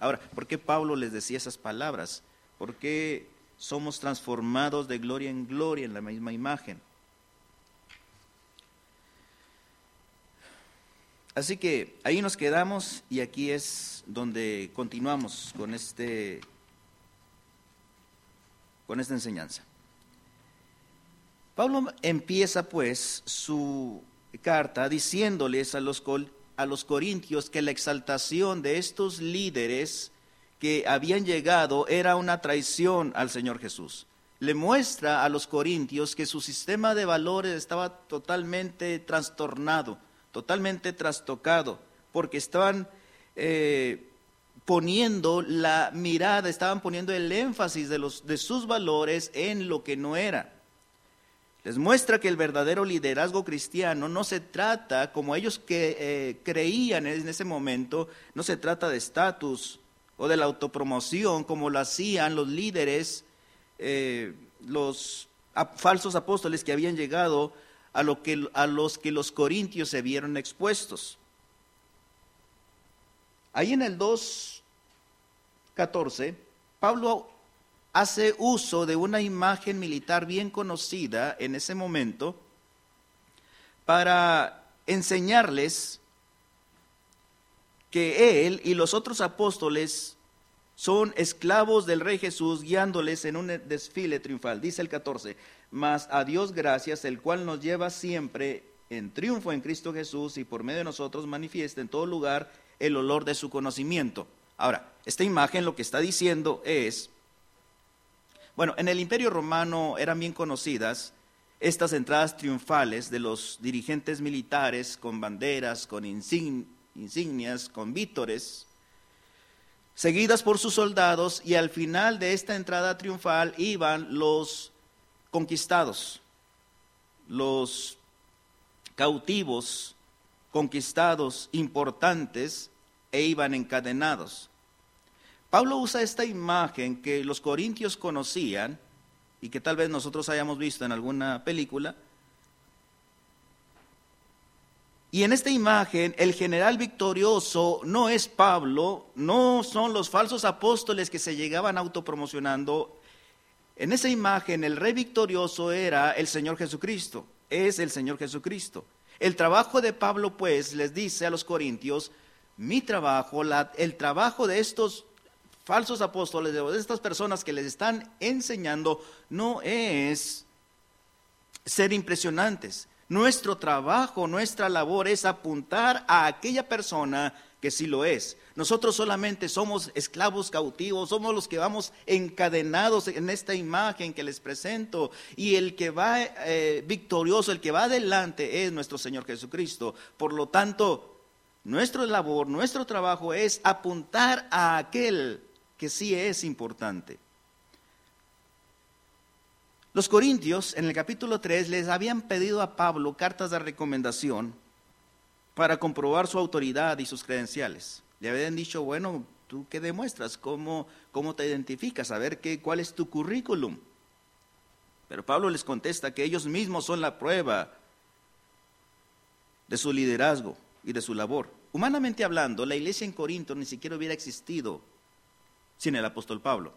Ahora, ¿por qué Pablo les decía esas palabras? ¿Por qué somos transformados de gloria en gloria en la misma imagen? Así que ahí nos quedamos y aquí es donde continuamos con este con esta enseñanza. Pablo empieza pues su carta diciéndoles a los, a los corintios que la exaltación de estos líderes que habían llegado era una traición al Señor Jesús. Le muestra a los corintios que su sistema de valores estaba totalmente trastornado, totalmente trastocado, porque estaban eh, poniendo la mirada, estaban poniendo el énfasis de, los, de sus valores en lo que no era. Les muestra que el verdadero liderazgo cristiano no se trata, como ellos que, eh, creían en ese momento, no se trata de estatus o de la autopromoción como lo hacían los líderes, eh, los falsos apóstoles que habían llegado a, lo que, a los que los corintios se vieron expuestos. Ahí en el 2.14, Pablo hace uso de una imagen militar bien conocida en ese momento para enseñarles que él y los otros apóstoles son esclavos del Rey Jesús guiándoles en un desfile triunfal. Dice el 14, mas a Dios gracias, el cual nos lleva siempre en triunfo en Cristo Jesús y por medio de nosotros manifiesta en todo lugar el olor de su conocimiento. Ahora, esta imagen lo que está diciendo es bueno, en el Imperio Romano eran bien conocidas estas entradas triunfales de los dirigentes militares con banderas, con insignias, con vítores, seguidas por sus soldados y al final de esta entrada triunfal iban los conquistados, los cautivos conquistados importantes e iban encadenados. Pablo usa esta imagen que los corintios conocían y que tal vez nosotros hayamos visto en alguna película. Y en esta imagen el general victorioso no es Pablo, no son los falsos apóstoles que se llegaban autopromocionando. En esa imagen el rey victorioso era el Señor Jesucristo, es el Señor Jesucristo. El trabajo de Pablo pues les dice a los corintios, mi trabajo, el trabajo de estos falsos apóstoles, de estas personas que les están enseñando, no es ser impresionantes. Nuestro trabajo, nuestra labor es apuntar a aquella persona que sí lo es. Nosotros solamente somos esclavos cautivos, somos los que vamos encadenados en esta imagen que les presento. Y el que va eh, victorioso, el que va adelante es nuestro Señor Jesucristo. Por lo tanto, nuestra labor, nuestro trabajo es apuntar a aquel que sí es importante. Los corintios en el capítulo 3 les habían pedido a Pablo cartas de recomendación para comprobar su autoridad y sus credenciales. Le habían dicho, bueno, ¿tú qué demuestras? ¿Cómo, cómo te identificas? A ver qué, cuál es tu currículum. Pero Pablo les contesta que ellos mismos son la prueba de su liderazgo y de su labor. Humanamente hablando, la iglesia en Corinto ni siquiera hubiera existido sin el apóstol Pablo.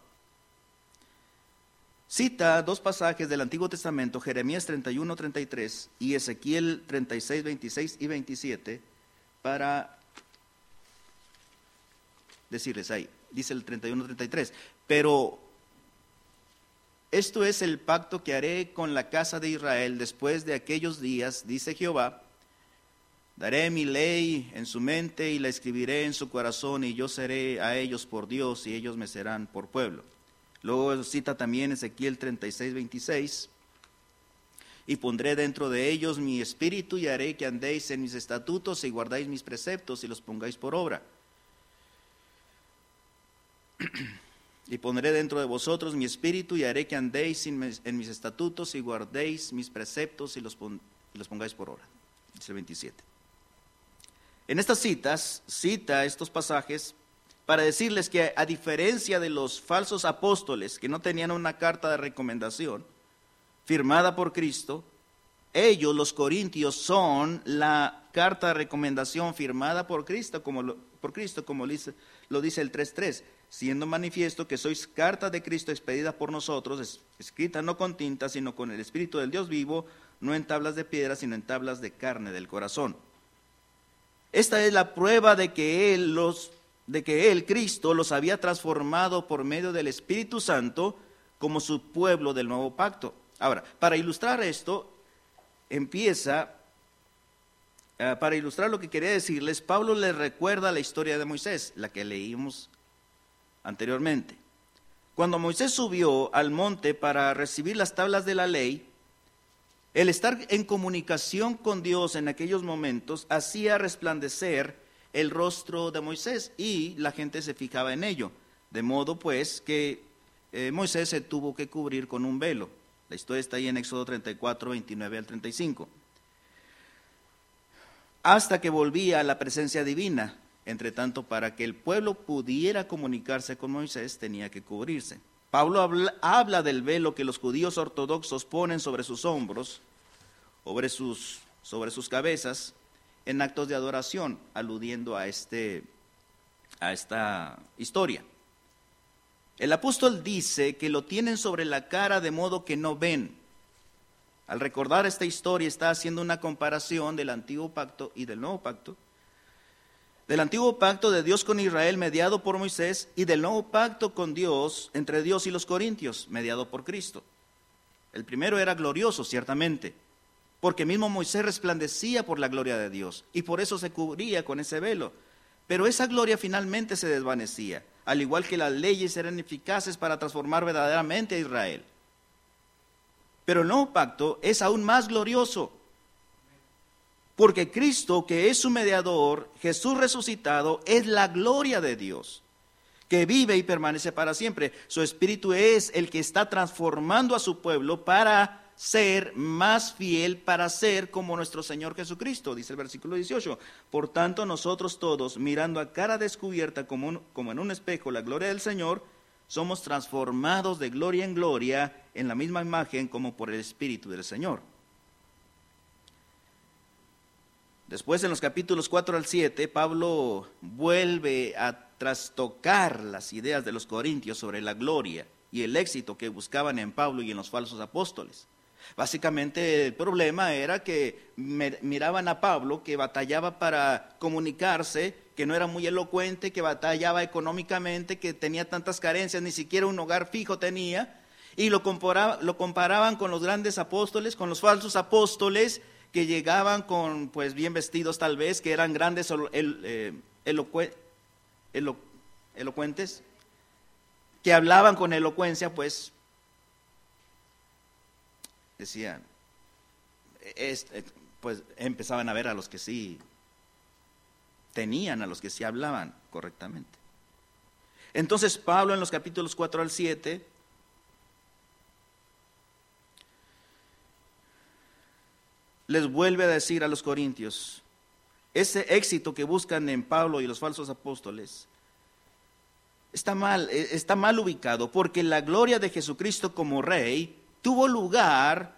Cita dos pasajes del Antiguo Testamento, Jeremías 31, 33 y Ezequiel 36, 26 y 27, para decirles ahí. Dice el 31, 33. Pero esto es el pacto que haré con la casa de Israel después de aquellos días, dice Jehová Daré mi ley en su mente y la escribiré en su corazón y yo seré a ellos por Dios y ellos me serán por pueblo. Luego cita también Ezequiel 36, 26. Y pondré dentro de ellos mi espíritu y haré que andéis en mis estatutos y guardáis mis preceptos y los pongáis por obra. y pondré dentro de vosotros mi espíritu y haré que andéis en mis estatutos y guardéis mis preceptos y los, pongáis por obra. Dice el 27. En estas citas, cita estos pasajes para decirles que a diferencia de los falsos apóstoles que no tenían una carta de recomendación firmada por Cristo, ellos, los corintios, son la carta de recomendación firmada por Cristo, como, por Cristo, como les, lo dice el 3.3, siendo manifiesto que sois carta de Cristo expedida por nosotros, escrita no con tinta, sino con el Espíritu del Dios vivo, no en tablas de piedra, sino en tablas de carne del corazón. Esta es la prueba de que Él, los, de que Él, Cristo, los había transformado por medio del Espíritu Santo como su pueblo del nuevo pacto. Ahora, para ilustrar esto, empieza, eh, para ilustrar lo que quería decirles, Pablo les recuerda la historia de Moisés, la que leímos anteriormente. Cuando Moisés subió al monte para recibir las tablas de la ley, el estar en comunicación con Dios en aquellos momentos hacía resplandecer el rostro de Moisés y la gente se fijaba en ello. De modo pues que eh, Moisés se tuvo que cubrir con un velo. La historia está ahí en Éxodo 34, 29 al 35. Hasta que volvía a la presencia divina. Entre tanto, para que el pueblo pudiera comunicarse con Moisés, tenía que cubrirse. Pablo habla, del velo que los judíos ortodoxos ponen sobre sus hombros, sobre sus, sobre sus cabezas, en actos de adoración, aludiendo a, este, a esta historia. El apóstol dice que lo tienen sobre la cara de modo que no ven. Al recordar esta historia está haciendo una comparación del antiguo pacto y del nuevo pacto del antiguo pacto de Dios con Israel mediado por Moisés y del nuevo pacto con Dios entre Dios y los corintios mediado por Cristo. El primero era glorioso, ciertamente, porque mismo Moisés resplandecía por la gloria de Dios y por eso se cubría con ese velo. Pero esa gloria finalmente se desvanecía, al igual que las leyes eran eficaces para transformar verdaderamente a Israel. Pero el nuevo pacto es aún más glorioso porque Cristo, que es su mediador, Jesús resucitado, es la gloria de Dios, que vive y permanece para siempre. Su espíritu es el que está transformando a su pueblo para ser más fiel, para ser como nuestro Señor Jesucristo, dice el versículo 18. Por tanto, nosotros todos, mirando a cara descubierta como, como en un espejo la gloria del Señor, somos transformados de gloria en gloria en la misma imagen como por el Espíritu del Señor. Después en los capítulos 4 al 7, Pablo vuelve a trastocar las ideas de los corintios sobre la gloria y el éxito que buscaban en Pablo y en los falsos apóstoles. Básicamente el problema era que miraban a Pablo que batallaba para comunicarse, que no era muy elocuente, que batallaba económicamente, que tenía tantas carencias, ni siquiera un hogar fijo tenía, y lo, lo comparaban con los grandes apóstoles, con los falsos apóstoles, que llegaban con, pues bien vestidos tal vez, que eran grandes eh, elocuentes, que hablaban con elocuencia, pues decían, eh, pues empezaban a ver a los que sí tenían, a los que sí hablaban correctamente. Entonces Pablo en los capítulos 4 al 7 les vuelve a decir a los corintios, ese éxito que buscan en Pablo y los falsos apóstoles está mal, eh, está mal ubicado, porque la gloria de Jesucristo como rey tuvo lugar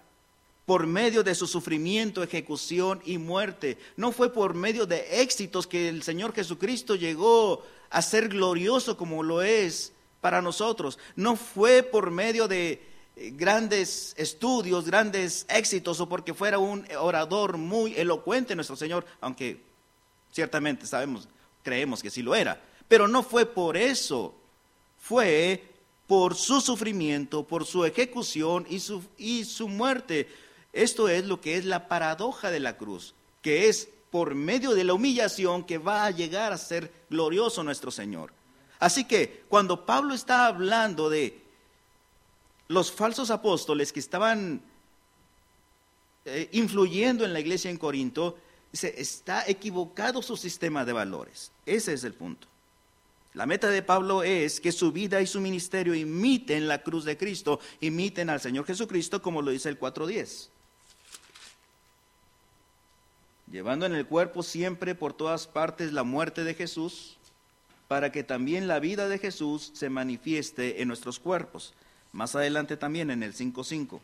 por medio de su sufrimiento, ejecución y muerte. No fue por medio de éxitos que el Señor Jesucristo llegó a ser glorioso como lo es para nosotros. No fue por medio de grandes estudios, grandes éxitos o porque fuera un orador muy elocuente nuestro Señor, aunque ciertamente sabemos, creemos que sí lo era, pero no fue por eso, fue por su sufrimiento, por su ejecución y su, y su muerte. Esto es lo que es la paradoja de la cruz, que es por medio de la humillación que va a llegar a ser glorioso nuestro Señor. Así que cuando Pablo está hablando de los falsos apóstoles que estaban eh, influyendo en la iglesia en Corinto, dice, está equivocado su sistema de valores. Ese es el punto. La meta de Pablo es que su vida y su ministerio imiten la cruz de Cristo, imiten al Señor Jesucristo, como lo dice el 4.10. Llevando en el cuerpo siempre por todas partes la muerte de Jesús, para que también la vida de Jesús se manifieste en nuestros cuerpos. Más adelante también en el 5.5.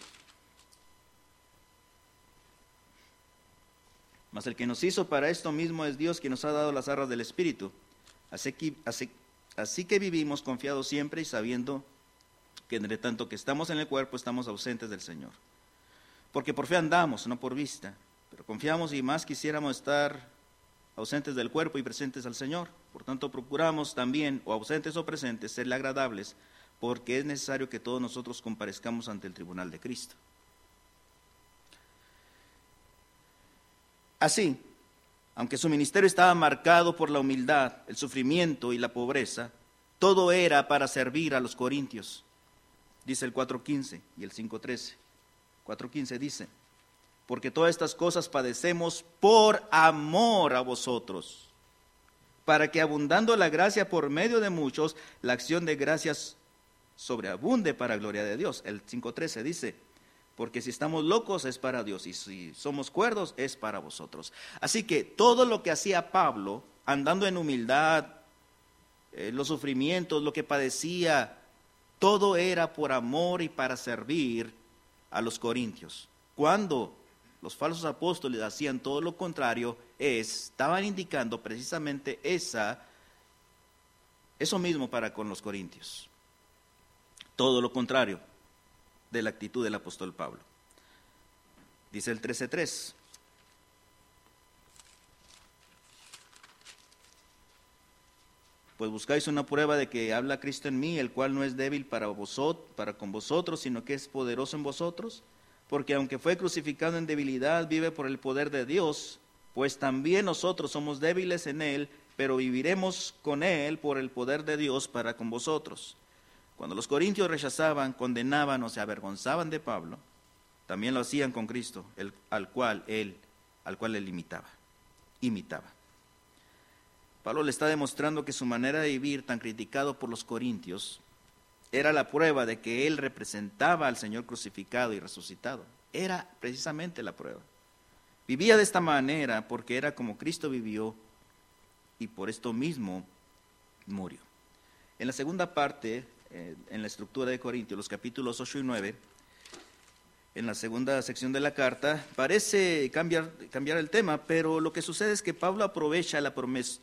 Mas el que nos hizo para esto mismo es Dios, que nos ha dado las arras del Espíritu. Así que, Así que vivimos confiados siempre y sabiendo que entre tanto que estamos en el cuerpo estamos ausentes del Señor. Porque por fe andamos, no por vista, pero confiamos y más quisiéramos estar ausentes del cuerpo y presentes al Señor. Por tanto, procuramos también, o ausentes o presentes, serle agradables, porque es necesario que todos nosotros comparezcamos ante el tribunal de Cristo. Así, aunque su ministerio estaba marcado por la humildad, el sufrimiento y la pobreza, todo era para servir a los corintios, dice el 4.15 y el 5.13. 4.15 dice, porque todas estas cosas padecemos por amor a vosotros, para que abundando la gracia por medio de muchos, la acción de gracias sobreabunde para gloria de Dios. El 5.13 dice, porque si estamos locos es para Dios y si somos cuerdos es para vosotros. Así que todo lo que hacía Pablo, andando en humildad, eh, los sufrimientos, lo que padecía, todo era por amor y para servir a los corintios. Cuando los falsos apóstoles hacían todo lo contrario, estaban indicando precisamente esa, eso mismo para con los corintios. Todo lo contrario de la actitud del apóstol Pablo. Dice el 13.3. Pues buscáis una prueba de que habla Cristo en mí, el cual no es débil para, vosotros, para con vosotros, sino que es poderoso en vosotros porque aunque fue crucificado en debilidad, vive por el poder de Dios, pues también nosotros somos débiles en Él, pero viviremos con Él por el poder de Dios para con vosotros. Cuando los corintios rechazaban, condenaban o se avergonzaban de Pablo, también lo hacían con Cristo, el, al cual Él, al cual Él imitaba, imitaba. Pablo le está demostrando que su manera de vivir, tan criticado por los corintios, era la prueba de que él representaba al Señor crucificado y resucitado. Era precisamente la prueba. Vivía de esta manera porque era como Cristo vivió y por esto mismo murió. En la segunda parte, eh, en la estructura de Corintios, los capítulos 8 y 9, en la segunda sección de la carta, parece cambiar, cambiar el tema, pero lo que sucede es que Pablo aprovecha la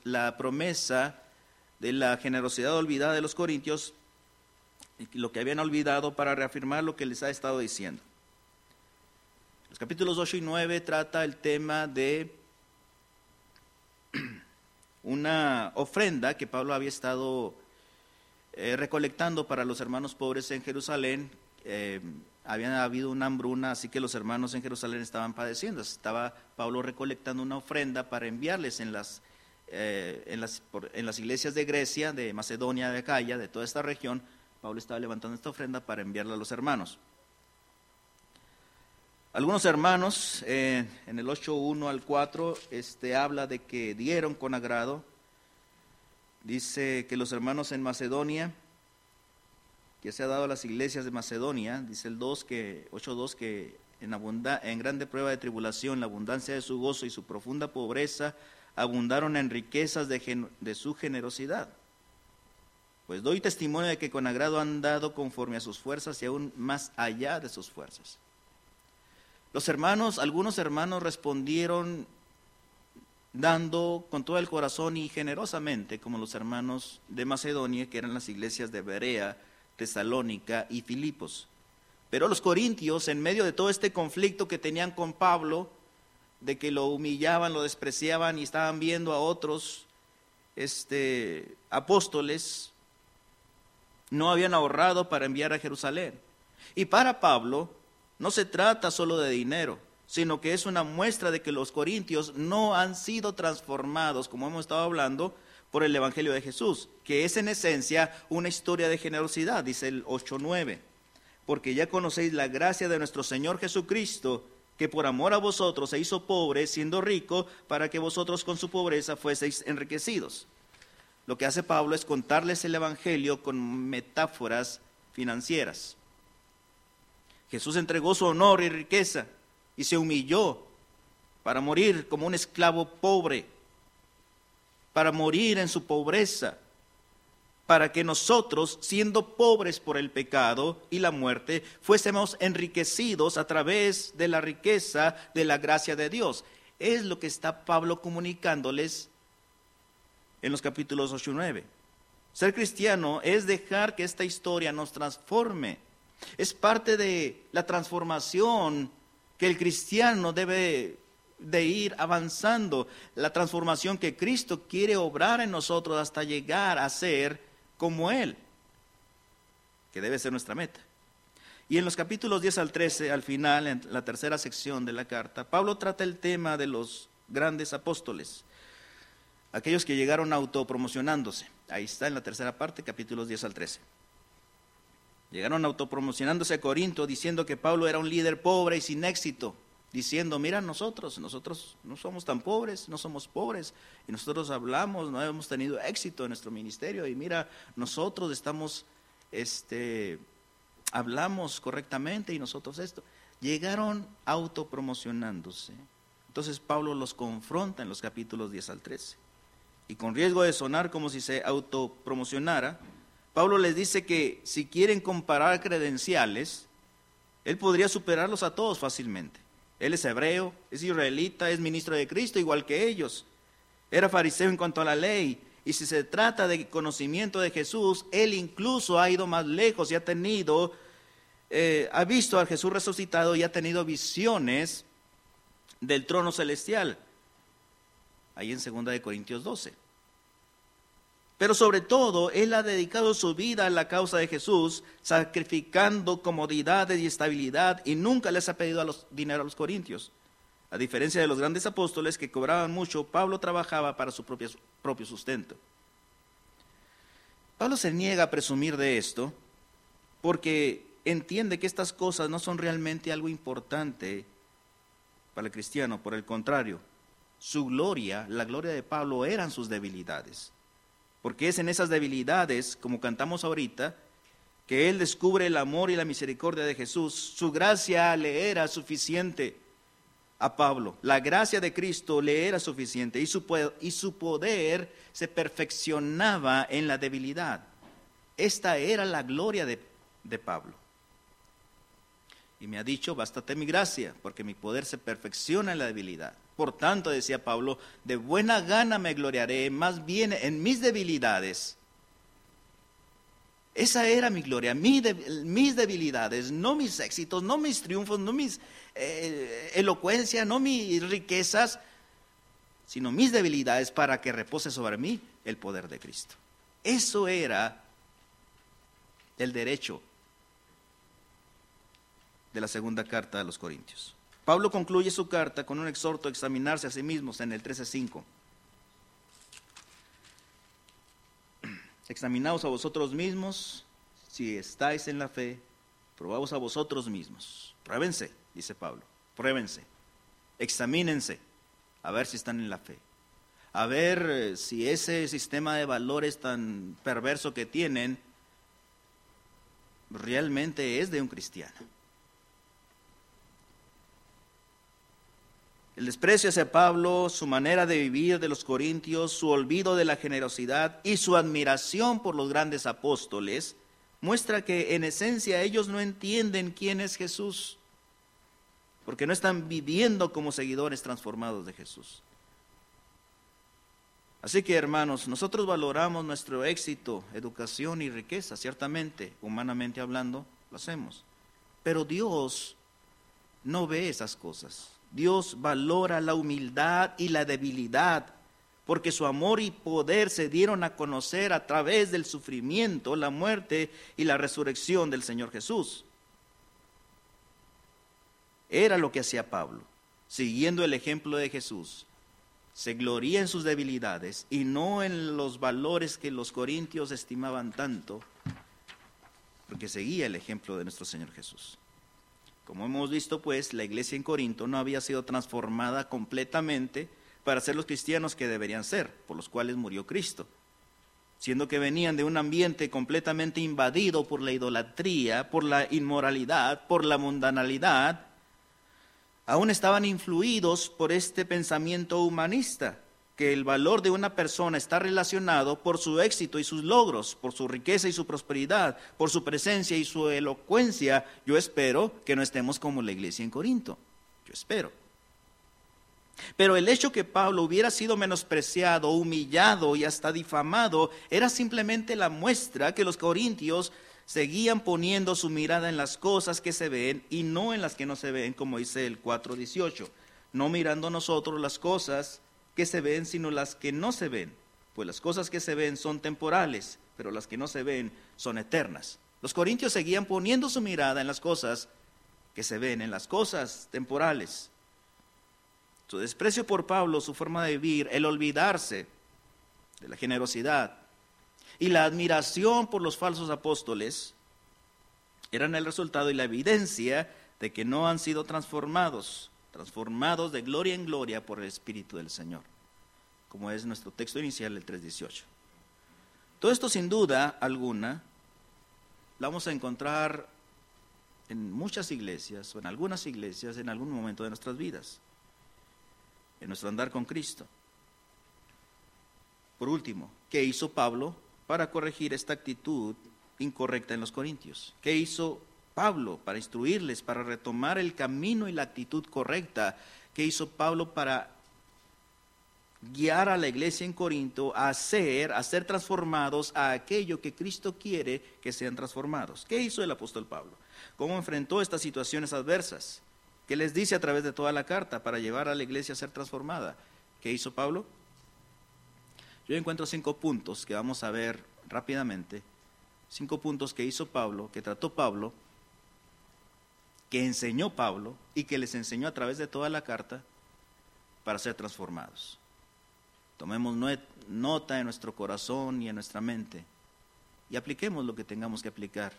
la promesa de la generosidad olvidada de los corintios lo que habían olvidado para reafirmar lo que les ha estado diciendo. Los capítulos 8 y 9 trata el tema de una ofrenda que Pablo había estado eh, recolectando para los hermanos pobres en Jerusalén. Eh, había habido una hambruna, así que los hermanos en Jerusalén estaban padeciendo. Estaba Pablo recolectando una ofrenda para enviarles en las, eh, en las, en las iglesias de Grecia, de Macedonia, de Acaya, de toda esta región, Pablo estaba levantando esta ofrenda para enviarla a los hermanos. Algunos hermanos, en el 8.1 al 4, este, habla de que dieron con agrado. Dice que los hermanos en Macedonia, que se ha dado a las iglesias de Macedonia, dice el 2 que, 8.2 que en, en grande prueba de tribulación, la abundancia de su gozo y su profunda pobreza abundaron en riquezas de, de su generosidad. Pues doy testimonio de que con agrado han dado conforme a sus fuerzas y aún más allá de sus fuerzas. Los hermanos, algunos hermanos respondieron dando con todo el corazón y generosamente, como los hermanos de Macedonia, que eran las iglesias de Berea, Tesalónica y Filipos. Pero los corintios, en medio de todo este conflicto que tenían con Pablo, de que lo humillaban, lo despreciaban y estaban viendo a otros este, apóstoles no habían ahorrado para enviar a Jerusalén. Y para Pablo no se trata solo de dinero, sino que es una muestra de que los corintios no han sido transformados, como hemos estado hablando, por el Evangelio de Jesús, que es en esencia una historia de generosidad, dice el 8.9, porque ya conocéis la gracia de nuestro Señor Jesucristo, que por amor a vosotros se hizo pobre, siendo rico, para que vosotros con su pobreza fueseis enriquecidos. Lo que hace Pablo es contarles el Evangelio con metáforas financieras. Jesús entregó su honor y riqueza y se humilló para morir como un esclavo pobre, para morir en su pobreza, para que nosotros, siendo pobres por el pecado y la muerte, fuésemos enriquecidos a través de la riqueza de la gracia de Dios. Es lo que está Pablo comunicándoles en los capítulos 8 y 9. Ser cristiano es dejar que esta historia nos transforme. Es parte de la transformación que el cristiano debe de ir avanzando, la transformación que Cristo quiere obrar en nosotros hasta llegar a ser como Él, que debe ser nuestra meta. Y en los capítulos 10 al 13, al final, en la tercera sección de la carta, Pablo trata el tema de los grandes apóstoles, aquellos que llegaron autopromocionándose. Ahí está en la tercera parte, capítulos 10 al 13. Llegaron autopromocionándose a Corinto diciendo que Pablo era un líder pobre y sin éxito, diciendo, mira nosotros, nosotros no somos tan pobres, no somos pobres, y nosotros hablamos, no hemos tenido éxito en nuestro ministerio, y mira, nosotros estamos, este, hablamos correctamente y nosotros esto. Llegaron autopromocionándose. Entonces Pablo los confronta en los capítulos 10 al 13 y con riesgo de sonar como si se autopromocionara, Pablo les dice que si quieren comparar credenciales, él podría superarlos a todos fácilmente. Él es hebreo, es israelita, es ministro de Cristo igual que ellos. Era fariseo en cuanto a la ley. Y si se trata de conocimiento de Jesús, él incluso ha ido más lejos y ha tenido, eh, ha visto al Jesús resucitado y ha tenido visiones del trono celestial ahí en 2 de Corintios 12. Pero sobre todo, Él ha dedicado su vida a la causa de Jesús, sacrificando comodidades y estabilidad, y nunca les ha pedido dinero a los corintios. A diferencia de los grandes apóstoles que cobraban mucho, Pablo trabajaba para su propio sustento. Pablo se niega a presumir de esto porque entiende que estas cosas no son realmente algo importante para el cristiano, por el contrario, su gloria, la gloria de Pablo, eran sus debilidades. Porque es en esas debilidades, como cantamos ahorita, que él descubre el amor y la misericordia de Jesús. Su gracia le era suficiente a Pablo. La gracia de Cristo le era suficiente y su, y su poder se perfeccionaba en la debilidad. Esta era la gloria de, de Pablo. Y me ha dicho, bástate mi gracia, porque mi poder se perfecciona en la debilidad. Por tanto, decía Pablo, de buena gana me gloriaré, más bien en mis debilidades. Esa era mi gloria, mis debilidades, no mis éxitos, no mis triunfos, no mis eh, elocuencia, no mis riquezas, sino mis debilidades para que repose sobre mí el poder de Cristo. Eso era el derecho de la segunda carta a los Corintios. Pablo concluye su carta con un exhorto a examinarse a sí mismos en el 13.5. Examinaos a vosotros mismos si estáis en la fe, probaos a vosotros mismos. Pruébense, dice Pablo, pruébense, examínense, a ver si están en la fe, a ver eh, si ese sistema de valores tan perverso que tienen realmente es de un cristiano. El desprecio hacia Pablo, su manera de vivir de los corintios, su olvido de la generosidad y su admiración por los grandes apóstoles muestra que en esencia ellos no entienden quién es Jesús, porque no están viviendo como seguidores transformados de Jesús. Así que hermanos, nosotros valoramos nuestro éxito, educación y riqueza, ciertamente, humanamente hablando, lo hacemos. Pero Dios no ve esas cosas. Dios valora la humildad y la debilidad, porque su amor y poder se dieron a conocer a través del sufrimiento, la muerte y la resurrección del Señor Jesús. Era lo que hacía Pablo, siguiendo el ejemplo de Jesús. Se gloría en sus debilidades y no en los valores que los corintios estimaban tanto, porque seguía el ejemplo de nuestro Señor Jesús. Como hemos visto, pues, la iglesia en Corinto no había sido transformada completamente para ser los cristianos que deberían ser, por los cuales murió Cristo, siendo que venían de un ambiente completamente invadido por la idolatría, por la inmoralidad, por la mundanalidad, aún estaban influidos por este pensamiento humanista que el valor de una persona está relacionado por su éxito y sus logros, por su riqueza y su prosperidad, por su presencia y su elocuencia, yo espero que no estemos como la iglesia en Corinto. Yo espero. Pero el hecho que Pablo hubiera sido menospreciado, humillado y hasta difamado era simplemente la muestra que los corintios seguían poniendo su mirada en las cosas que se ven y no en las que no se ven, como dice el 4.18. No mirando nosotros las cosas que se ven, sino las que no se ven. Pues las cosas que se ven son temporales, pero las que no se ven son eternas. Los corintios seguían poniendo su mirada en las cosas que se ven, en las cosas temporales. Su desprecio por Pablo, su forma de vivir, el olvidarse de la generosidad y la admiración por los falsos apóstoles eran el resultado y la evidencia de que no han sido transformados, transformados de gloria en gloria por el Espíritu del Señor, como es nuestro texto inicial, el 3.18. Todo esto sin duda alguna lo vamos a encontrar en muchas iglesias o en algunas iglesias en algún momento de nuestras vidas en nuestro andar con Cristo. Por último, ¿qué hizo Pablo para corregir esta actitud incorrecta en los corintios? ¿Qué hizo Pablo para instruirles, para retomar el camino y la actitud correcta? ¿Qué hizo Pablo para guiar a la iglesia en Corinto a ser, a ser transformados a aquello que Cristo quiere que sean transformados? ¿Qué hizo el apóstol Pablo? ¿Cómo enfrentó estas situaciones adversas? ¿Qué les dice a través de toda la carta para llevar a la iglesia a ser transformada? ¿Qué hizo Pablo? Yo encuentro cinco puntos que vamos a ver rápidamente. Cinco puntos que hizo Pablo, que trató Pablo, que enseñó Pablo y que les enseñó a través de toda la carta para ser transformados. Tomemos nota en nuestro corazón y en nuestra mente y apliquemos lo que tengamos que aplicar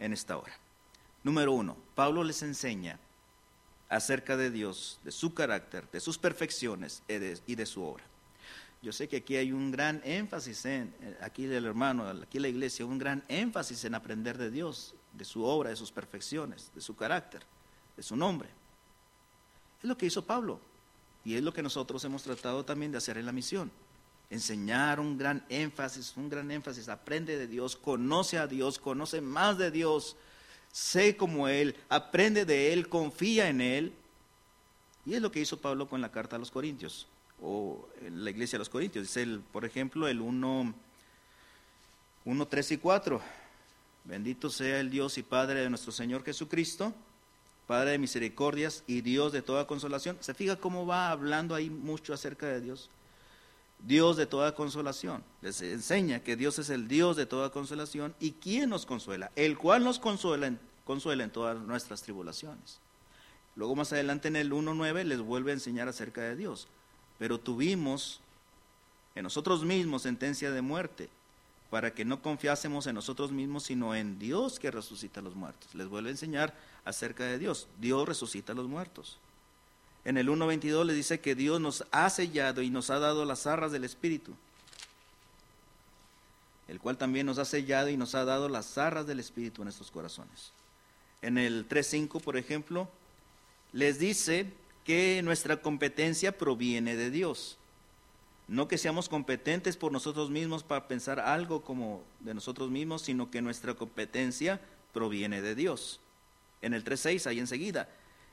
en esta hora. Número uno, Pablo les enseña acerca de Dios, de su carácter, de sus perfecciones y de, su obra. Yo sé que aquí hay un gran énfasis en, eh, aquí el hermano, aquí la iglesia, un gran énfasis en aprender de Dios, de su obra, de sus perfecciones, de su carácter, de su nombre. Es lo que hizo Pablo y es lo que nosotros hemos tratado también de hacer en la misión. Enseñar un gran énfasis, un gran énfasis, aprende de Dios, conoce a Dios, conoce más de Dios, sé como Él, aprende de Él, confía en Él. Y es lo que hizo Pablo con la carta a los Corintios, o en la iglesia de los Corintios. Dice, el, por ejemplo, el 1, 1, 3 y 4. Bendito sea el Dios y Padre de nuestro Señor Jesucristo, Padre de misericordias y Dios de toda consolación. ¿Se fija cómo va hablando ahí mucho acerca de Dios? Dios de toda consolación. Les enseña que Dios es el Dios de toda consolación y quién nos consuela, el cual nos consuela en, consuela en todas nuestras tribulaciones. Luego más adelante en el 1.9 les vuelve a enseñar acerca de Dios. Pero tuvimos en nosotros mismos sentencia de muerte para que no confiásemos en nosotros mismos, sino en Dios que resucita a los muertos. Les vuelve a enseñar acerca de Dios. Dios resucita a los muertos. En el 1.22 le dice que Dios nos ha sellado y nos ha dado las arras del Espíritu, el cual también nos ha sellado y nos ha dado las arras del Espíritu en nuestros corazones. En el 3.5, por ejemplo, les dice que nuestra competencia proviene de Dios. No que seamos competentes por nosotros mismos para pensar algo como de nosotros mismos, sino que nuestra competencia proviene de Dios. En el 3.6, ahí enseguida,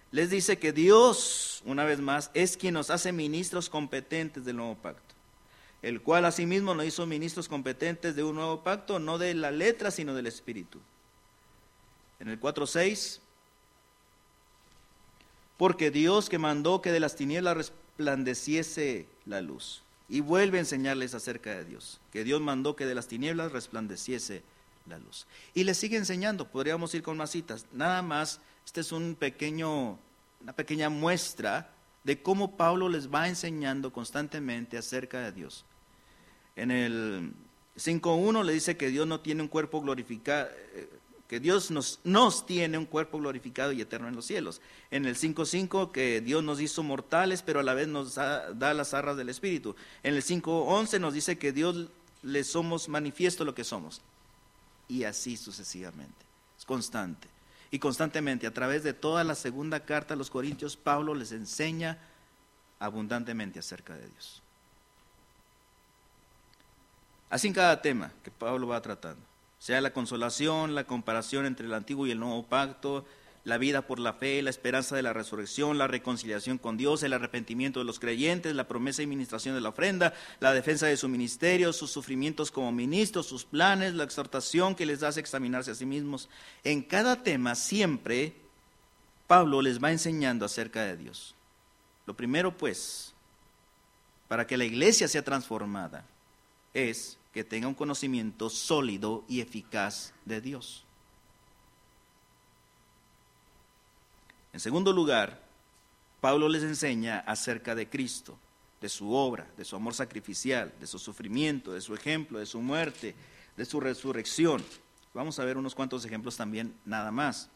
les dice que Dios, una vez más, es quien nos hace ministros competentes del nuevo pacto, el cual asimismo nos hizo ministros competentes de un nuevo pacto, no de la letra, sino del espíritu. En el 4.6, porque Dios que mandó que de las tinieblas resplandeciese la luz. Y vuelve a enseñarles acerca de Dios, que Dios mandó que de las tinieblas resplandeciese la luz. Y les sigue enseñando, podríamos ir con más citas, nada más este es un pequeño, una pequeña muestra de cómo Pablo les va enseñando constantemente acerca de Dios. En el 5.1 le dice que Dios no tiene un cuerpo glorificado, eh, que Dios nos, nos tiene un cuerpo glorificado y eterno en los cielos. En el 5.5 que Dios nos hizo mortales, pero a la vez nos da, las arras del Espíritu. En el 5.11 nos dice que Dios le somos manifiesto lo que somos. Y así sucesivamente. Es constante. Y constantemente, a través de toda la segunda carta a los Corintios, Pablo les enseña abundantemente acerca de Dios. Así en cada tema que Pablo va tratando, sea la consolación, la comparación entre el antiguo y el nuevo pacto, la vida por la fe, la esperanza de la resurrección, la reconciliación con Dios, el arrepentimiento de los creyentes, la promesa y administración de la ofrenda, la defensa de su ministerio, sus sufrimientos como ministros, sus planes, la exhortación que les hace examinarse a sí mismos. En cada tema siempre Pablo les va enseñando acerca de Dios. Lo primero pues, para que la iglesia sea transformada, es que tenga un conocimiento sólido y eficaz de Dios. En segundo lugar, Pablo les enseña acerca de Cristo, de su obra, de su amor sacrificial, de su sufrimiento, de su ejemplo, de su muerte, de su resurrección. Vamos a ver unos cuantos ejemplos también, nada más.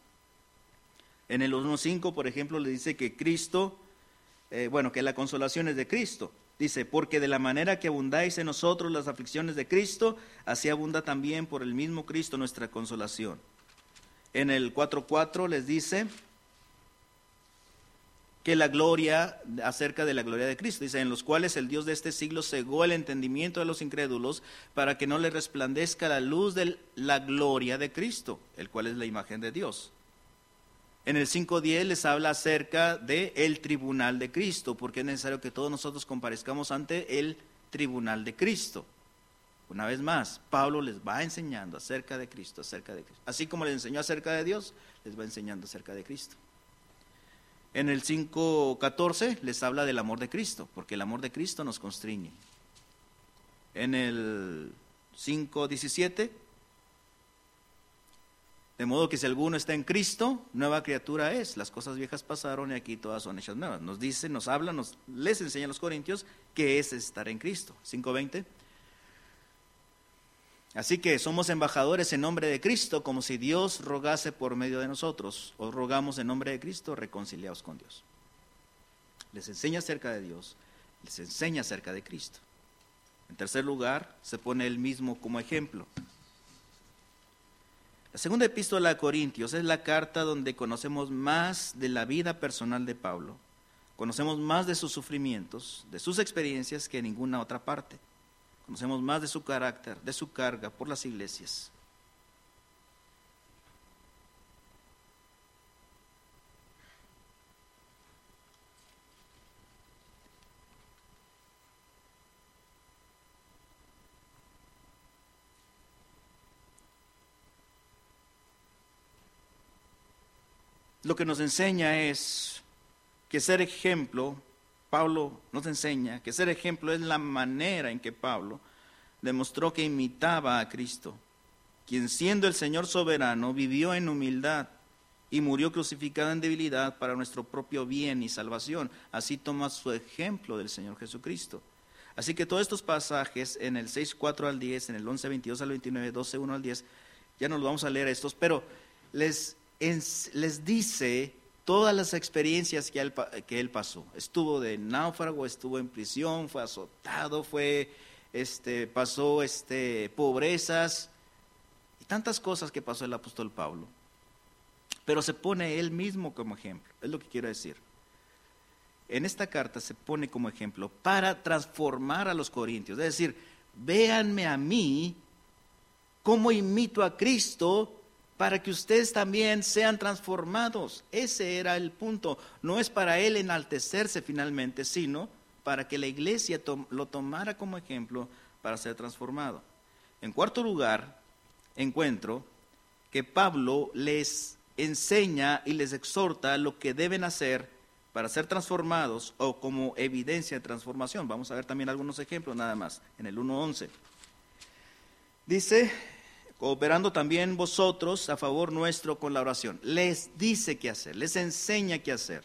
En el 1.5, por ejemplo, le dice que Cristo, eh, bueno, que la consolación es de Cristo. Dice, porque de la manera que abundáis en nosotros las aflicciones de Cristo, así abunda también por el mismo Cristo nuestra consolación. En el 4.4 les dice, que la gloria, acerca de la gloria de Cristo. Dice, en los cuales el Dios de este siglo cegó el entendimiento de los incrédulos para que no le resplandezca la luz de la gloria de Cristo, el cual es la imagen de Dios. En el 5.10 les habla acerca de el tribunal de Cristo, porque es necesario que todos nosotros comparezcamos ante el tribunal de Cristo. Una vez más, Pablo les va enseñando acerca de Cristo, acerca de Cristo. Así como les enseñó acerca de Dios, les va enseñando acerca de Cristo. En el 5.14 les habla del amor de Cristo, porque el amor de Cristo nos constriñe. En el 5.17, de modo que si alguno está en Cristo, nueva criatura es. Las cosas viejas pasaron y aquí todas son hechas nuevas. Nos dice, nos habla, nos, les enseña a los corintios que es estar en Cristo. 5.20. Así que somos embajadores en nombre de Cristo, como si Dios rogase por medio de nosotros. Os rogamos en nombre de Cristo, reconciliaos con Dios. Les enseña acerca de Dios, les enseña acerca de Cristo. En tercer lugar, se pone él mismo como ejemplo. La segunda epístola a Corintios es la carta donde conocemos más de la vida personal de Pablo. Conocemos más de sus sufrimientos, de sus experiencias que en ninguna otra parte. Conocemos más de su carácter, de su carga por las iglesias. Lo que nos enseña es que ser ejemplo Pablo nos enseña que ser ejemplo es la manera en que Pablo demostró que imitaba a Cristo, quien siendo el Señor soberano vivió en humildad y murió crucificado en debilidad para nuestro propio bien y salvación. Así toma su ejemplo del Señor Jesucristo. Así que todos estos pasajes en el 6, 4 al 10, en el 11, 22 al 29, 12, 1 al 10, ya no los vamos a leer estos, pero les, les dice todas las experiencias que él, pasó. Estuvo de náufrago, estuvo en prisión, fue azotado, fue, este, pasó este, pobrezas y tantas cosas que pasó el apóstol Pablo. Pero se pone él mismo como ejemplo, es lo que quiero decir. En esta carta se pone como ejemplo para transformar a los corintios, es decir, véanme a mí cómo imito a Cristo para que ustedes también sean transformados. Ese era el punto. No es para él enaltecerse finalmente, sino para que la iglesia lo tomara como ejemplo para ser transformado. En cuarto lugar, encuentro que Pablo les enseña y les exhorta lo que deben hacer para ser transformados o como evidencia de transformación. Vamos a ver también algunos ejemplos nada más en el 1.11. Dice cooperando también vosotros a favor nuestro con la oración. Les dice qué hacer, les enseña qué hacer.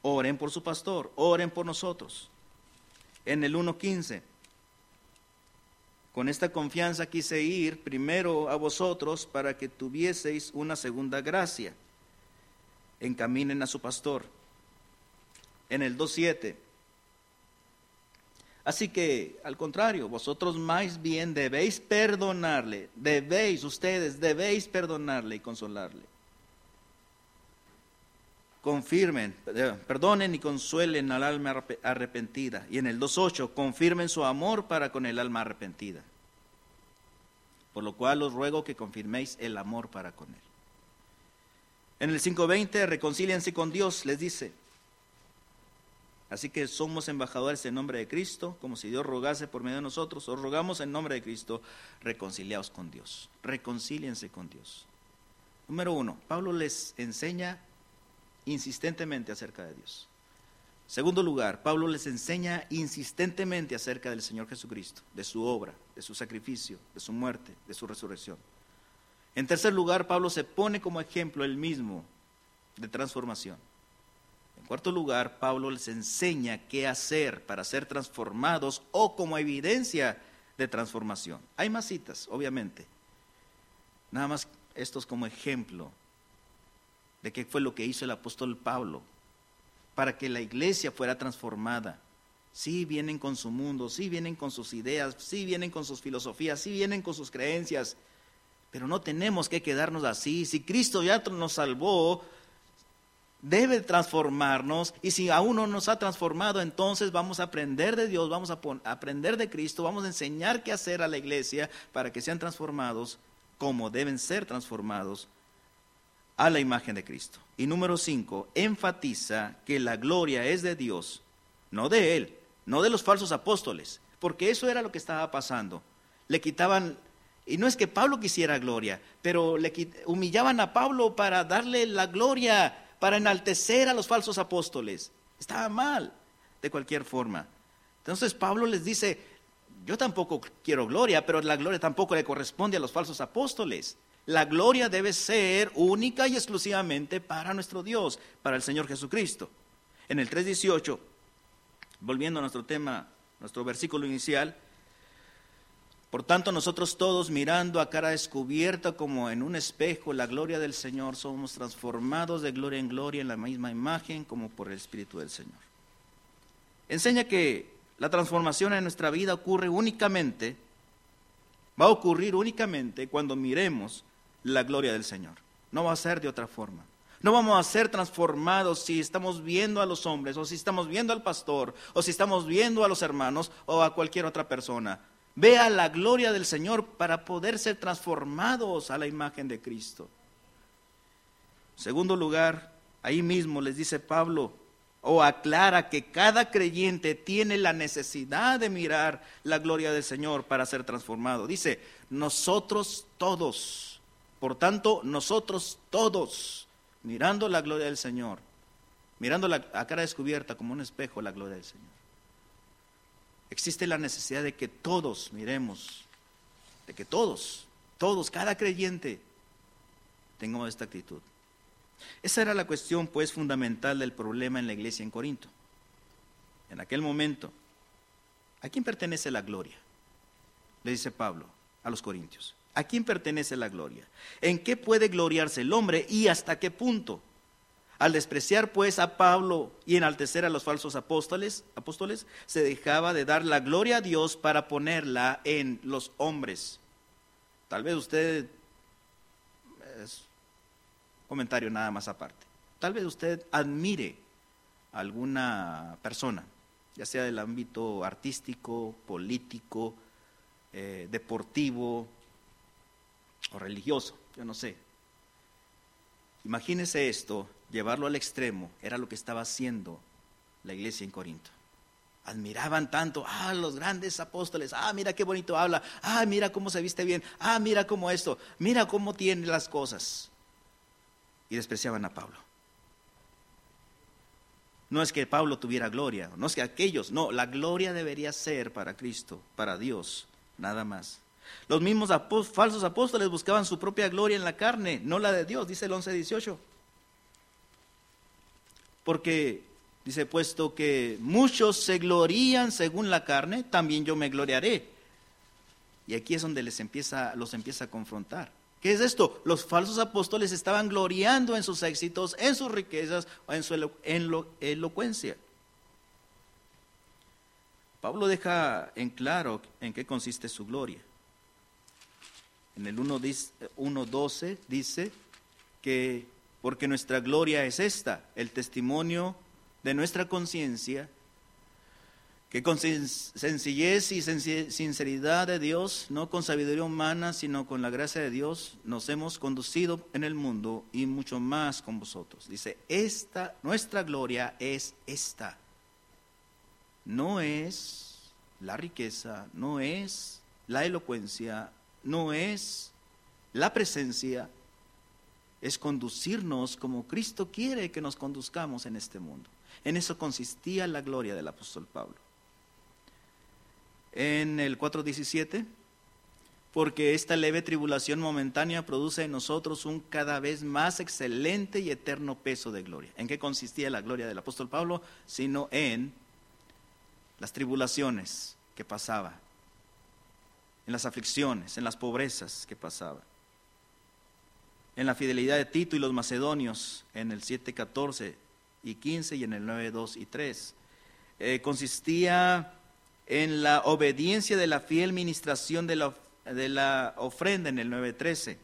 Oren por su pastor, oren por nosotros. En el 1.15, con esta confianza quise ir primero a vosotros para que tuvieseis una segunda gracia. Encaminen a su pastor. En el 2.7, Así que, al contrario, vosotros más bien debéis perdonarle, debéis, ustedes debéis perdonarle y consolarle. Confirmen, eh, perdonen y consuelen al alma arrepentida. Y en el 2.8, confirmen su amor para con el alma arrepentida. Por lo cual os ruego que confirméis el amor para con él. En el 5.20, reconcíliense con Dios, les dice. Así que somos embajadores en nombre de Cristo, como si Dios rogase por medio de nosotros, os rogamos en nombre de Cristo, reconciliaos con Dios, reconcíliense con Dios. Número uno, Pablo les enseña insistentemente acerca de Dios. Segundo lugar, Pablo les enseña insistentemente acerca del Señor Jesucristo, de su obra, de su sacrificio, de su muerte, de su resurrección. En tercer lugar, Pablo se pone como ejemplo él mismo de transformación. En cuarto lugar, Pablo les enseña qué hacer para ser transformados o como evidencia de transformación. Hay más citas, obviamente. Nada más estos como ejemplo de qué fue lo que hizo el apóstol Pablo para que la iglesia fuera transformada. Sí vienen con su mundo, sí vienen con sus ideas, sí vienen con sus filosofías, sí vienen con sus creencias, pero no tenemos que quedarnos así. Si Cristo ya nos salvó, debe transformarnos y si aún no nos ha transformado, entonces vamos a aprender de Dios, vamos a aprender de Cristo, vamos a enseñar qué hacer a la iglesia para que sean transformados como deben ser transformados a la imagen de Cristo. Y número cinco, enfatiza que la gloria es de Dios, no de Él, no de los falsos apóstoles, porque eso era lo que estaba pasando. Le quitaban, y no es que Pablo quisiera gloria, pero le humillaban a Pablo para darle la gloria, para enaltecer a los falsos apóstoles. Estaba mal, de cualquier forma. Entonces Pablo les dice, yo tampoco quiero gloria, pero la gloria tampoco le corresponde a los falsos apóstoles. La gloria debe ser única y exclusivamente para nuestro Dios, para el Señor Jesucristo. En el 3.18, volviendo a nuestro tema, nuestro versículo inicial, por tanto nosotros todos mirando a cara descubierta como en un espejo la gloria del Señor, somos transformados de gloria en gloria en la misma imagen como por el Espíritu del Señor. Enseña que la transformación en nuestra vida ocurre únicamente, va a ocurrir únicamente cuando miremos la gloria del Señor. No va a ser de otra forma. No vamos a ser transformados si estamos viendo a los hombres, o si estamos viendo al pastor, o si estamos viendo a los hermanos, o a cualquier otra persona. Vea la gloria del Señor para poder ser transformados a la imagen de Cristo. Segundo lugar, ahí mismo les dice Pablo, o aclara que cada creyente tiene la necesidad de mirar la gloria del Señor para ser transformado. Dice, nosotros todos por tanto, nosotros todos, mirando la gloria del Señor, mirando la, a cara descubierta como un espejo la gloria del Señor, existe la necesidad de que todos miremos, de que todos, todos, cada creyente, tengamos esta actitud. Esa era la cuestión, pues, fundamental del problema en la iglesia en Corinto. En aquel momento, ¿a quién pertenece la gloria? Le dice Pablo a los corintios. ¿A quién pertenece la gloria? ¿En qué puede gloriarse el hombre y hasta qué punto? Al despreciar pues a Pablo y enaltecer a los falsos apóstoles, apóstoles, se dejaba de dar la gloria a Dios para ponerla en los hombres. Tal vez usted, es comentario nada más aparte, tal vez usted admire a alguna persona, ya sea del ámbito artístico, político, eh, deportivo, o religioso, yo no sé. Imagínese esto, llevarlo al extremo, era lo que estaba haciendo la iglesia en Corinto. Admiraban tanto, ah, los grandes apóstoles, ah, mira qué bonito habla, ah, mira cómo se viste bien, ah, mira cómo esto, mira cómo tiene las cosas. Y despreciaban a Pablo. No es que Pablo tuviera gloria, no es que aquellos, no, la gloria debería ser para Cristo, para Dios, nada más. Los mismos falsos apóstoles buscaban su propia gloria en la carne, no la de Dios, dice el 11.18. Porque dice, puesto que muchos se glorían según la carne, también yo me gloriaré. Y aquí es donde les empieza, los empieza a confrontar. ¿Qué es esto? Los falsos apóstoles estaban gloriando en sus éxitos, en sus riquezas en su elocuencia. Pablo deja en claro en qué consiste su gloria en el 1.12 dice que porque nuestra gloria es esta, el testimonio de nuestra conciencia, que con sencillez y sinceridad de Dios, no con sabiduría humana, sino con la gracia de Dios, nos hemos conducido en el mundo y mucho más con vosotros. Dice, esta, nuestra gloria es esta. No es la riqueza, no es la elocuencia, no es la presencia, es conducirnos como Cristo quiere que nos conduzcamos en este mundo. En eso consistía la gloria del apóstol Pablo en el 4.17, porque esta leve tribulación momentánea produce en nosotros un cada vez más excelente y eterno peso de gloria. ¿En qué consistía la gloria del apóstol Pablo? Sino en las tribulaciones que pasaba, en las aflicciones, en las pobrezas que pasaba, en la fidelidad de Tito y los macedonios en el 7.14 y 15 y en el 9.2 y 3. Eh, consistía en la obediencia de la fiel ministración de la, de la ofrenda en el 9.13.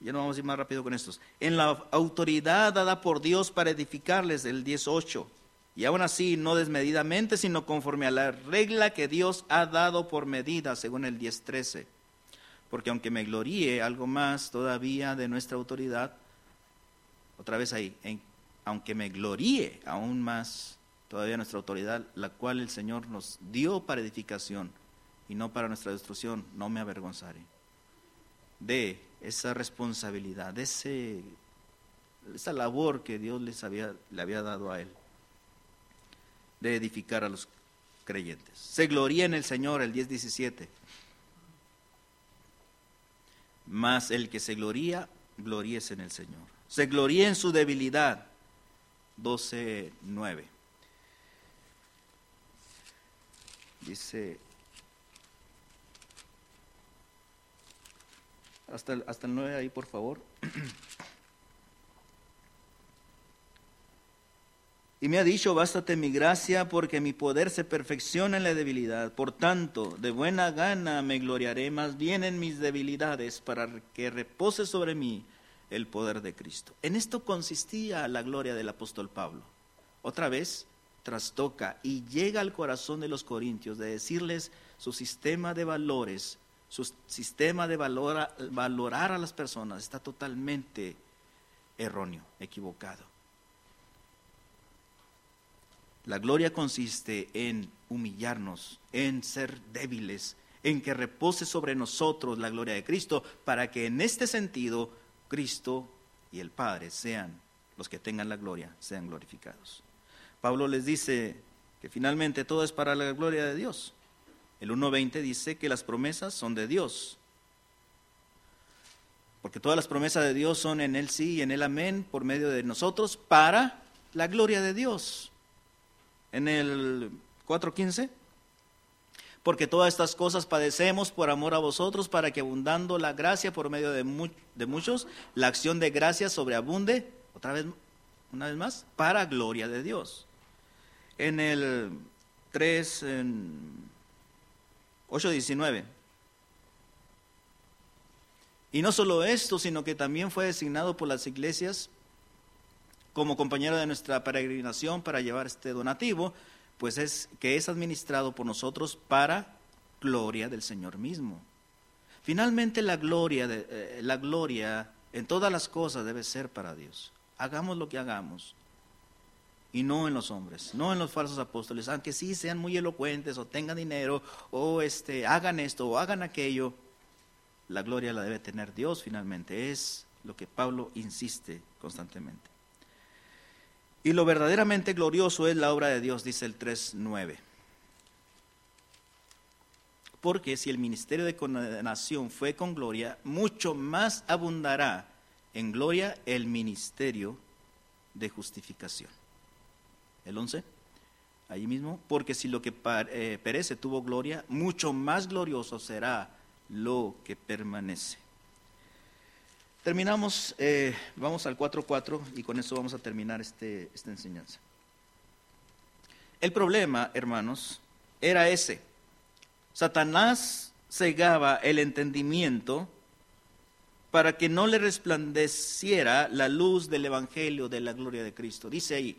Ya no vamos a ir más rápido con estos. En la autoridad dada por Dios para edificarles el 18. Y aún así, no desmedidamente, sino conforme a la regla que Dios ha dado por medida, según el 10.13. Porque aunque me gloríe algo más todavía de nuestra autoridad, otra vez ahí, aunque me gloríe aún más todavía nuestra autoridad, la cual el Señor nos dio para edificación y no para nuestra destrucción, no me avergonzaré. De esa responsabilidad, de ese, esa labor que Dios les había, le había dado a él, de edificar a los creyentes. Se gloría en el Señor, el 10.17. Mas el que se gloría, gloríese en el Señor. Se gloría en su debilidad, 12.9. Dice, hasta hasta el 9 ahí, por favor. Y me ha dicho, bástate mi gracia, porque mi poder se perfecciona en la debilidad. Por tanto, de buena gana me gloriaré más bien en mis debilidades, para que repose sobre mí el poder de Cristo. En esto consistía la gloria del apóstol Pablo. Otra vez, trastoca y llega al corazón de los corintios de decirles su sistema de valores, su sistema de valorar a las personas está totalmente erróneo, equivocado. La gloria consiste en humillarnos, en ser débiles, en que repose sobre nosotros la gloria de Cristo, para que en este sentido Cristo y el Padre sean los que tengan la gloria, sean glorificados. Pablo les dice que finalmente todo es para la gloria de Dios. El 1.20 dice que las promesas son de Dios. Porque todas las promesas de Dios son en Él sí y en Él amén por medio de nosotros para la gloria de Dios. En el 4.15, porque todas estas cosas padecemos por amor a vosotros para que abundando la gracia por medio de, de muchos, la acción de gracia sobreabunde, otra vez, una vez más, para gloria de Dios en el 3, en 8.19. Y no solo esto, sino que también fue designado por las iglesias como compañero de nuestra peregrinación para llevar este donativo, pues es que es administrado por nosotros para gloria del Señor mismo. Finalmente la gloria, de, eh, la gloria en todas las cosas debe ser para Dios. Hagamos lo que hagamos, y no en los hombres, no en los falsos apóstoles, aunque sí sean muy elocuentes o tengan dinero o este, hagan esto o hagan aquello, la gloria la debe tener Dios finalmente, es lo que Pablo insiste constantemente. Y lo verdaderamente glorioso es la obra de Dios, dice el 3.9. Porque si el ministerio de condenación fue con gloria, mucho más abundará en gloria el ministerio de justificación el 11, allí mismo, porque si lo que eh, perece tuvo gloria, mucho más glorioso será lo que permanece. Terminamos, eh, vamos al 4.4 y con eso vamos a terminar este, esta enseñanza. El problema, hermanos, era ese. Satanás cegaba el entendimiento para que no le resplandeciera la luz del Evangelio de la gloria de Cristo. Dice ahí,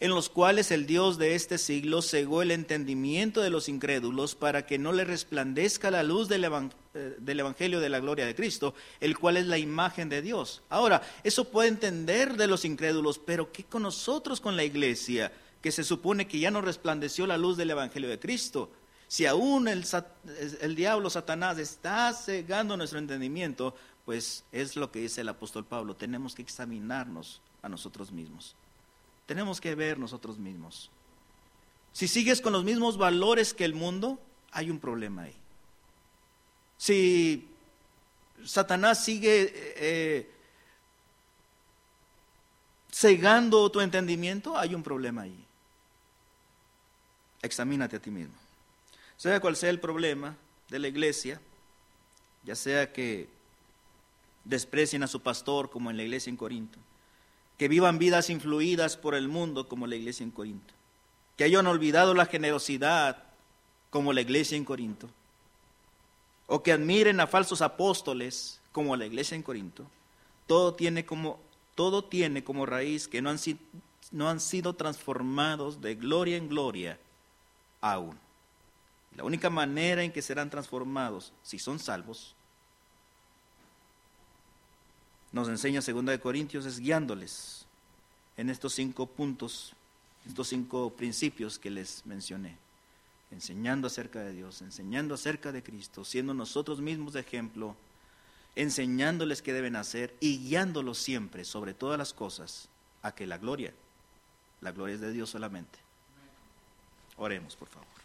en los cuales el Dios de este siglo cegó el entendimiento de los incrédulos para que no le resplandezca la luz del, eh, del, Evangelio de la gloria de Cristo, el cual es la imagen de Dios. Ahora, eso puede entender de los incrédulos, pero ¿qué con nosotros, con la iglesia, que se supone que ya no resplandeció la luz del Evangelio de Cristo? Si aún el, el diablo, Satanás, está cegando nuestro entendimiento, pues es lo que dice el apóstol Pablo, tenemos que examinarnos a nosotros mismos. Tenemos que ver nosotros mismos. Si sigues con los mismos valores que el mundo, hay un problema ahí. Si Satanás sigue eh, eh, cegando tu entendimiento, hay un problema ahí. Examínate a ti mismo. Sea cual sea el problema de la iglesia, ya sea que desprecien a su pastor como en la iglesia en Corinto, que vivan vidas influidas por el mundo como la iglesia en Corinto, que hayan olvidado la generosidad como la iglesia en Corinto, o que admiren a falsos apóstoles como la iglesia en Corinto, todo tiene como, todo tiene como raíz que no han, no han sido transformados de gloria en gloria aún. La única manera en que serán transformados, si son salvos, nos enseña 2 Corintios es guiándoles en estos cinco puntos, estos cinco principios que les mencioné. Enseñando acerca de Dios, enseñando acerca de Cristo, siendo nosotros mismos de ejemplo, enseñándoles qué deben hacer y guiándolos siempre, sobre todas las cosas, a que la gloria, la gloria es de Dios solamente. Oremos, por favor.